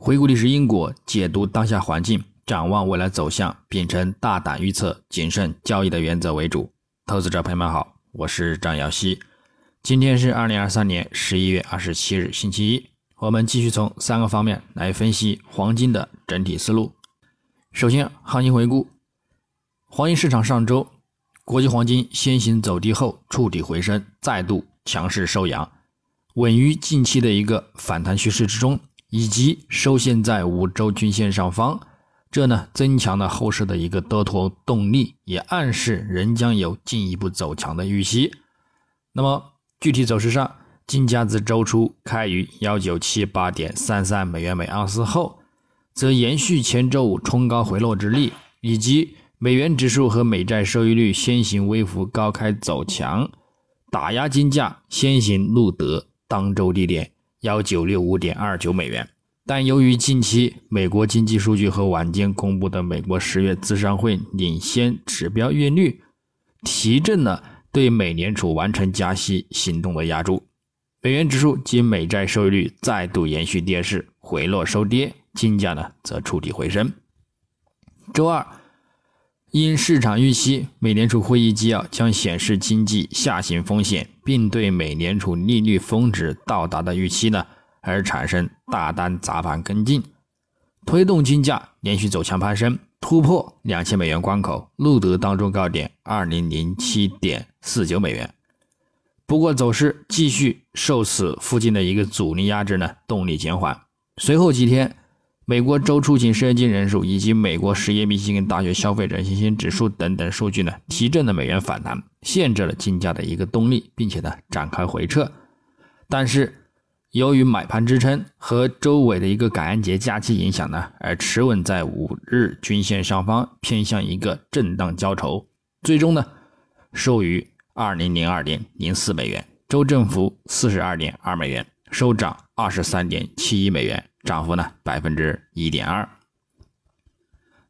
回顾历史因果，解读当下环境，展望未来走向，秉承大胆预测、谨慎交易的原则为主。投资者朋友们好，我是张瑶西。今天是二零二三年十一月二十七日，星期一。我们继续从三个方面来分析黄金的整体思路。首先，行情回顾：黄金市场上周，国际黄金先行走低后触底回升，再度强势收阳，稳于近期的一个反弹趋势之中。以及收线在五周均线上方，这呢增强了后市的一个多头动力，也暗示仍将有进一步走强的预期。那么具体走势上，金价自周初开于幺九七八点三三美元每盎司后，则延续前周五冲高回落之力，以及美元指数和美债收益率先行微幅高开走强，打压金价先行录得当周低点。幺九六五点二九美元，但由于近期美国经济数据和晚间公布的美国十月资商会领先指标月率，提振了对美联储完成加息行动的压注，美元指数及美债收益率再度延续跌势回落收跌，金价呢则触底回升。周二，因市场预期美联储会议纪要将显示经济下行风险。并对美联储利率峰值到达的预期呢，而产生大单砸盘跟进，推动金价连续走强攀升，突破两千美元关口，录得当中高点二零零七点四九美元。不过走势继续受此附近的一个阻力压制呢，动力减缓。随后几天。美国周出勤失业金人数以及美国十月密歇根大学消费者信心指数等等数据呢，提振了美元反弹，限制了金价的一个动力，并且呢展开回撤。但是由于买盘支撑和周围的一个感恩节假期影响呢，而持稳在五日均线上方，偏向一个震荡交投，最终呢收于二零零二点零四美元，周振幅四十二点二美元，收涨二十三点七一美元。涨幅呢百分之一点二。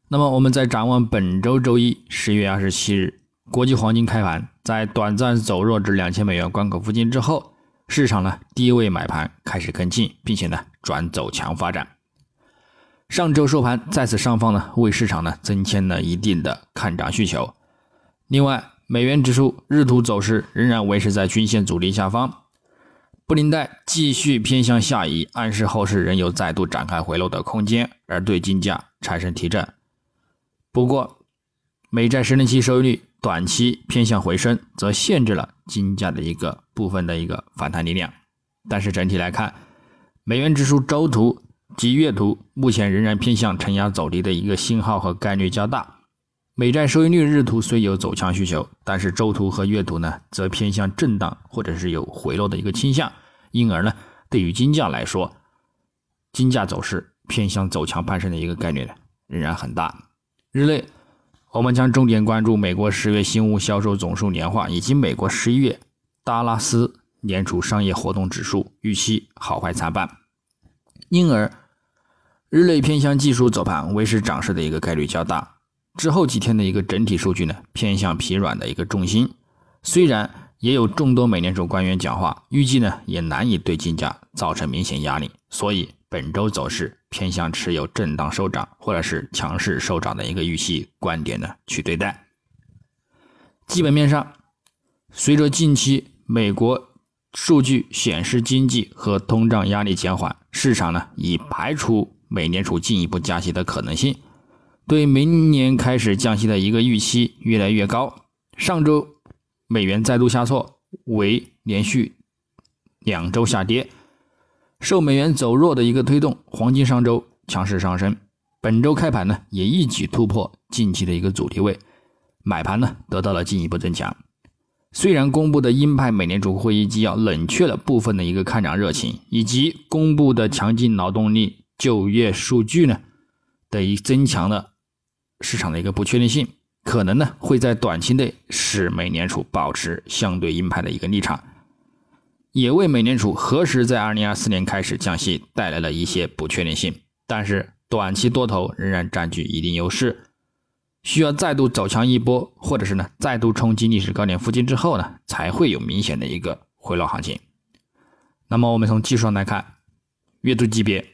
那么我们在展望本周周一十月二十七日，国际黄金开盘在短暂走弱至两千美元关口附近之后，市场呢低位买盘开始跟进，并且呢转走强发展。上周收盘再次上方呢，为市场呢增添了一定的看涨需求。另外，美元指数日图走势仍然维持在均线阻力下方。布林带继续偏向下移，暗示后市仍有再度展开回落的空间，而对金价产生提振。不过，美债十年期收益率短期偏向回升，则限制了金价的一个部分的一个反弹力量。但是整体来看，美元指数周图及月图目前仍然偏向承压走低的一个信号和概率较大。美债收益率日图虽有走强需求，但是周图和月图呢，则偏向震荡或者是有回落的一个倾向，因而呢，对于金价来说，金价走势偏向走强攀升的一个概率呢，仍然很大。日内，我们将重点关注美国十月新屋销售总数年化以及美国十一月达拉斯联储商业活动指数预期好坏参半，因而日内偏向技术走盘维持涨势的一个概率较大。之后几天的一个整体数据呢，偏向疲软的一个重心，虽然也有众多美联储官员讲话，预计呢也难以对金价造成明显压力，所以本周走势偏向持有震荡收涨或者是强势收涨的一个预期观点呢去对待。基本面上，随着近期美国数据显示经济和通胀压力减缓，市场呢已排除美联储进一步加息的可能性。对明年开始降息的一个预期越来越高。上周美元再度下挫，为连续两周下跌，受美元走弱的一个推动，黄金上周强势上升。本周开盘呢，也一举突破近期的一个阻力位，买盘呢得到了进一步增强。虽然公布的鹰派美联储会议纪要冷却了部分的一个看涨热情，以及公布的强劲劳动力就业数据呢，的一增强了。市场的一个不确定性，可能呢会在短期内使美联储保持相对鹰派的一个立场，也为美联储何时在二零二四年开始降息带来了一些不确定性。但是短期多头仍然占据一定优势，需要再度走强一波，或者是呢再度冲击历史高点附近之后呢，才会有明显的一个回落行情。那么我们从技术上来看，月度级别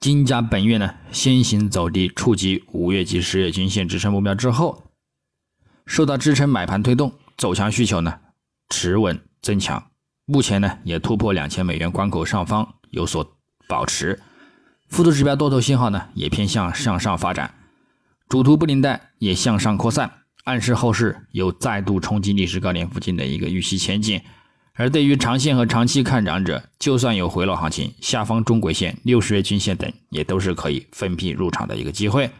金价本月呢先行走低，触及五月及十月均线支撑目标之后，受到支撑买盘推动，走强需求呢持稳增强。目前呢也突破两千美元关口上方有所保持，附图指标多头信号呢也偏向向上发展，主图布林带也向上扩散，暗示后市有再度冲击历史高点附近的一个预期前景。而对于长线和长期看涨者，就算有回落行情，下方中轨线、六十日均线等也都是可以分批入场的一个机会。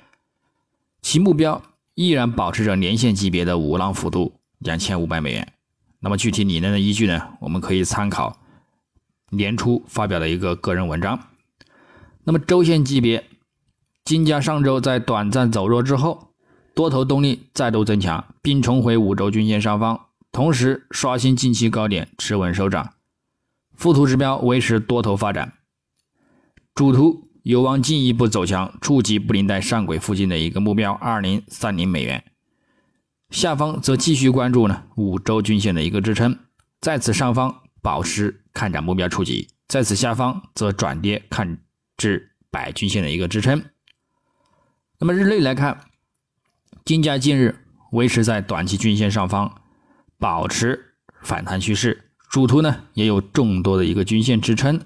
其目标依然保持着年线级别的五浪幅度两千五百美元。那么具体理论的依据呢？我们可以参考年初发表的一个个人文章。那么周线级别，金价上周在短暂走弱之后，多头动力再度增强，并重回五周均线上方。同时刷新近期高点，持稳收涨，附图指标维持多头发展，主图有望进一步走强，触及布林带上轨附近的一个目标二零三零美元。下方则继续关注呢五周均线的一个支撑，在此上方保持看涨目标触及，在此下方则转跌看至百均线的一个支撑。那么日内来看，金价近日维持在短期均线上方。保持反弹趋势，主图呢也有众多的一个均线支撑，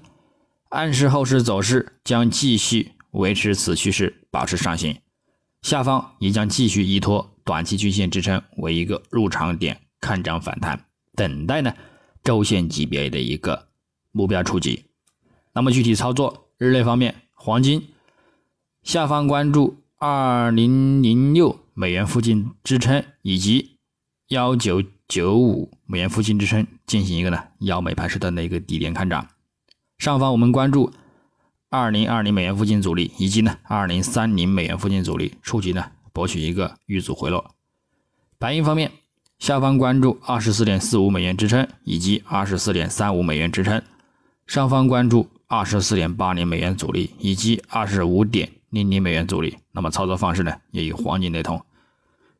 暗示后市走势将继续维持此趋势，保持上行。下方也将继续依托短期均线支撑为一个入场点，看涨反弹，等待呢周线级别的一个目标触及。那么具体操作，日内方面，黄金下方关注二零零六美元附近支撑以及幺九。九五美元附近支撑，进行一个呢幺美盘时段的一个低点看涨。上方我们关注二零二零美元附近阻力，以及呢二零三零美元附近阻力，触及呢博取一个遇阻回落。白银方面，下方关注二十四点四五美元支撑，以及二十四点三五美元支撑。上方关注二十四点八零美元阻力，以及二十五点零零美元阻力。那么操作方式呢，也与黄金雷同。